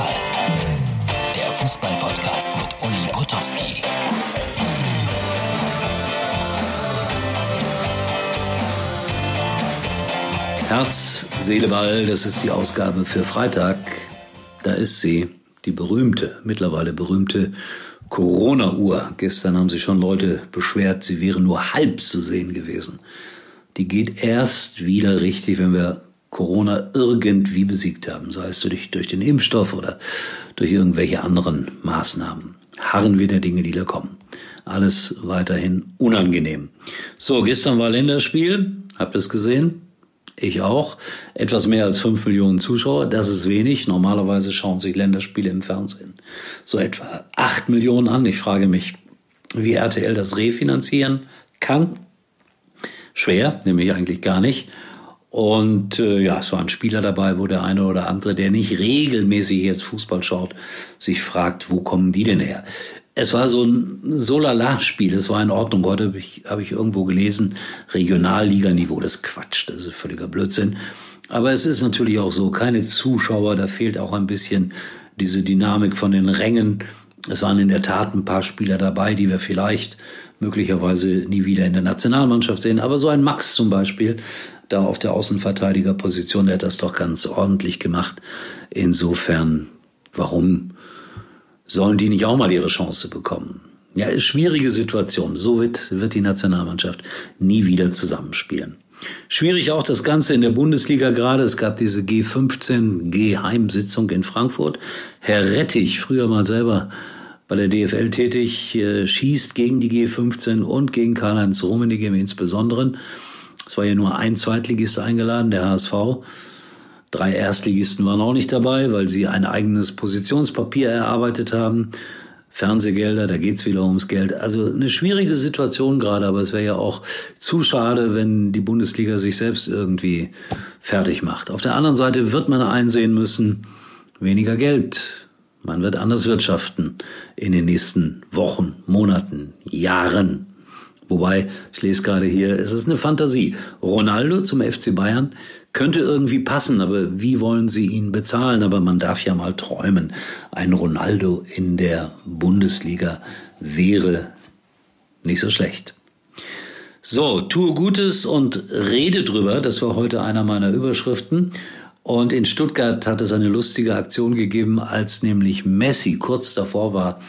Ball. Der Fußball-Podcast mit Uli Potowski. Herz, Seele, Ball, das ist die Ausgabe für Freitag. Da ist sie, die berühmte, mittlerweile berühmte Corona-Uhr. Gestern haben sich schon Leute beschwert, sie wäre nur halb zu sehen gewesen. Die geht erst wieder richtig, wenn wir Corona irgendwie besiegt haben, sei es durch, durch den Impfstoff oder durch irgendwelche anderen Maßnahmen. Harren wir der Dinge, die da kommen. Alles weiterhin unangenehm. So, gestern war Länderspiel. Habt ihr es gesehen? Ich auch. Etwas mehr als fünf Millionen Zuschauer. Das ist wenig. Normalerweise schauen sich Länderspiele im Fernsehen so etwa acht Millionen an. Ich frage mich, wie RTL das refinanzieren kann. Schwer, nämlich eigentlich gar nicht. Und äh, ja, es waren Spieler dabei, wo der eine oder andere, der nicht regelmäßig jetzt Fußball schaut, sich fragt, wo kommen die denn her? Es war so ein Solala-Spiel, es war in Ordnung. Heute habe ich, hab ich irgendwo gelesen, Regionalliganiveau, das Quatsch, das ist völliger Blödsinn. Aber es ist natürlich auch so, keine Zuschauer, da fehlt auch ein bisschen diese Dynamik von den Rängen. Es waren in der Tat ein paar Spieler dabei, die wir vielleicht möglicherweise nie wieder in der Nationalmannschaft sehen. Aber so ein Max zum Beispiel da auf der Außenverteidigerposition, der hat das doch ganz ordentlich gemacht. Insofern, warum sollen die nicht auch mal ihre Chance bekommen? Ja, schwierige Situation. So wird, wird die Nationalmannschaft nie wieder zusammenspielen. Schwierig auch das Ganze in der Bundesliga gerade. Es gab diese G15 Geheimsitzung in Frankfurt. Herr Rettich, früher mal selber bei der DFL tätig, äh, schießt gegen die G15 und gegen Karl-Heinz Rummenigge im Insbesonderen. Es war ja nur ein Zweitligist eingeladen, der HSV. Drei Erstligisten waren auch nicht dabei, weil sie ein eigenes Positionspapier erarbeitet haben. Fernsehgelder, da geht's wieder ums Geld. Also eine schwierige Situation gerade, aber es wäre ja auch zu schade, wenn die Bundesliga sich selbst irgendwie fertig macht. Auf der anderen Seite wird man einsehen müssen, weniger Geld. Man wird anders wirtschaften in den nächsten Wochen, Monaten, Jahren. Wobei, ich lese gerade hier, es ist eine Fantasie. Ronaldo zum FC Bayern könnte irgendwie passen, aber wie wollen Sie ihn bezahlen? Aber man darf ja mal träumen. Ein Ronaldo in der Bundesliga wäre nicht so schlecht. So, tue Gutes und rede drüber. Das war heute einer meiner Überschriften. Und in Stuttgart hat es eine lustige Aktion gegeben, als nämlich Messi kurz davor war,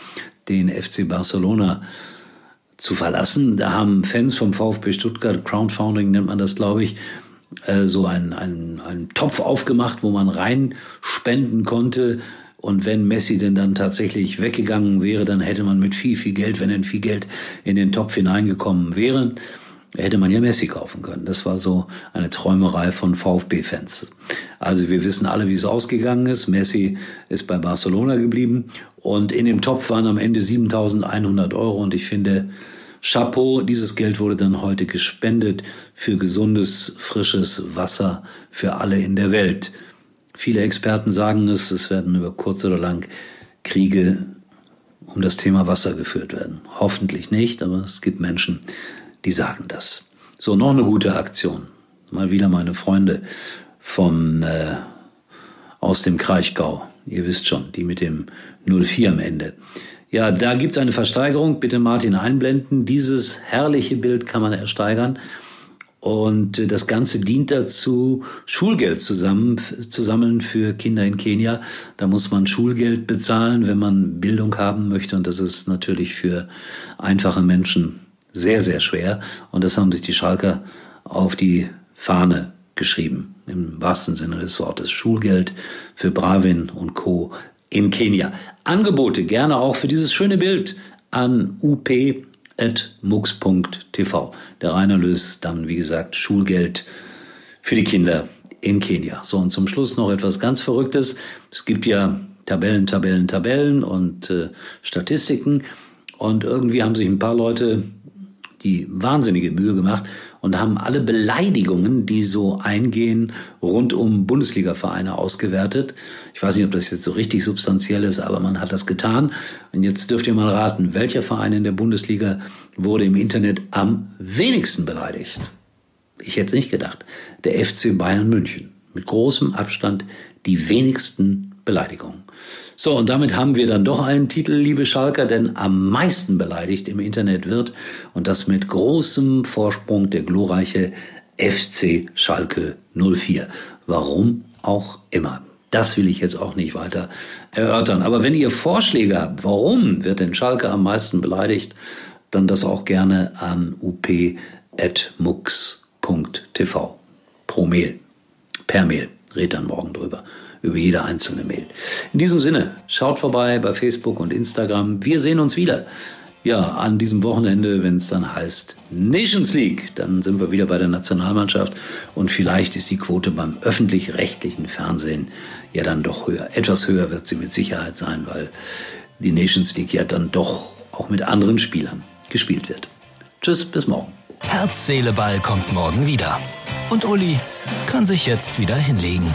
den FC Barcelona zu verlassen. Da haben Fans vom VfB Stuttgart, Crowdfunding nennt man das, glaube ich, äh, so einen, einen, einen Topf aufgemacht, wo man reinspenden konnte. Und wenn Messi denn dann tatsächlich weggegangen wäre, dann hätte man mit viel, viel Geld, wenn denn viel Geld in den Topf hineingekommen wäre, hätte man ja Messi kaufen können. Das war so eine Träumerei von VfB-Fans. Also wir wissen alle, wie es ausgegangen ist. Messi ist bei Barcelona geblieben und in dem Topf waren am Ende 7.100 Euro und ich finde, Chapeau, dieses Geld wurde dann heute gespendet für gesundes, frisches Wasser für alle in der Welt. Viele Experten sagen es, es werden über kurz oder lang Kriege um das Thema Wasser geführt werden. Hoffentlich nicht, aber es gibt Menschen, die sagen das. So, noch eine gute Aktion. Mal wieder meine Freunde von äh, aus dem Kraichgau. Ihr wisst schon, die mit dem 04 am Ende. Ja, da gibt's eine Versteigerung. Bitte Martin einblenden. Dieses herrliche Bild kann man ersteigern. Und das Ganze dient dazu, Schulgeld zusammen, zu sammeln für Kinder in Kenia. Da muss man Schulgeld bezahlen, wenn man Bildung haben möchte. Und das ist natürlich für einfache Menschen sehr, sehr schwer. Und das haben sich die Schalker auf die Fahne geschrieben. Im wahrsten Sinne des Wortes. Schulgeld für Bravin und Co in Kenia. Angebote gerne auch für dieses schöne Bild an up.mux.tv. Der Rainer löst dann, wie gesagt, Schulgeld für die Kinder in Kenia. So, und zum Schluss noch etwas ganz Verrücktes. Es gibt ja Tabellen, Tabellen, Tabellen und äh, Statistiken. Und irgendwie haben sich ein paar Leute die wahnsinnige Mühe gemacht und haben alle Beleidigungen, die so eingehen, rund um Bundesliga-Vereine ausgewertet. Ich weiß nicht, ob das jetzt so richtig substanziell ist, aber man hat das getan. Und jetzt dürft ihr mal raten, welcher Verein in der Bundesliga wurde im Internet am wenigsten beleidigt? Ich hätte es nicht gedacht. Der FC Bayern München. Mit großem Abstand die wenigsten Beleidigungen. So, und damit haben wir dann doch einen Titel, liebe Schalker, denn am meisten beleidigt im Internet wird, und das mit großem Vorsprung, der glorreiche FC Schalke 04. Warum auch immer. Das will ich jetzt auch nicht weiter erörtern. Aber wenn ihr Vorschläge habt, warum wird denn Schalke am meisten beleidigt, dann das auch gerne an up.mux.tv. Pro Mail. Per Mail. Red dann morgen drüber. Über jede einzelne Mail. In diesem Sinne, schaut vorbei bei Facebook und Instagram. Wir sehen uns wieder. Ja, an diesem Wochenende, wenn es dann heißt Nations League, dann sind wir wieder bei der Nationalmannschaft und vielleicht ist die Quote beim öffentlich-rechtlichen Fernsehen ja dann doch höher. Etwas höher wird sie mit Sicherheit sein, weil die Nations League ja dann doch auch mit anderen Spielern gespielt wird. Tschüss, bis morgen. Herz, Seele, Ball kommt morgen wieder. Und Uli kann sich jetzt wieder hinlegen.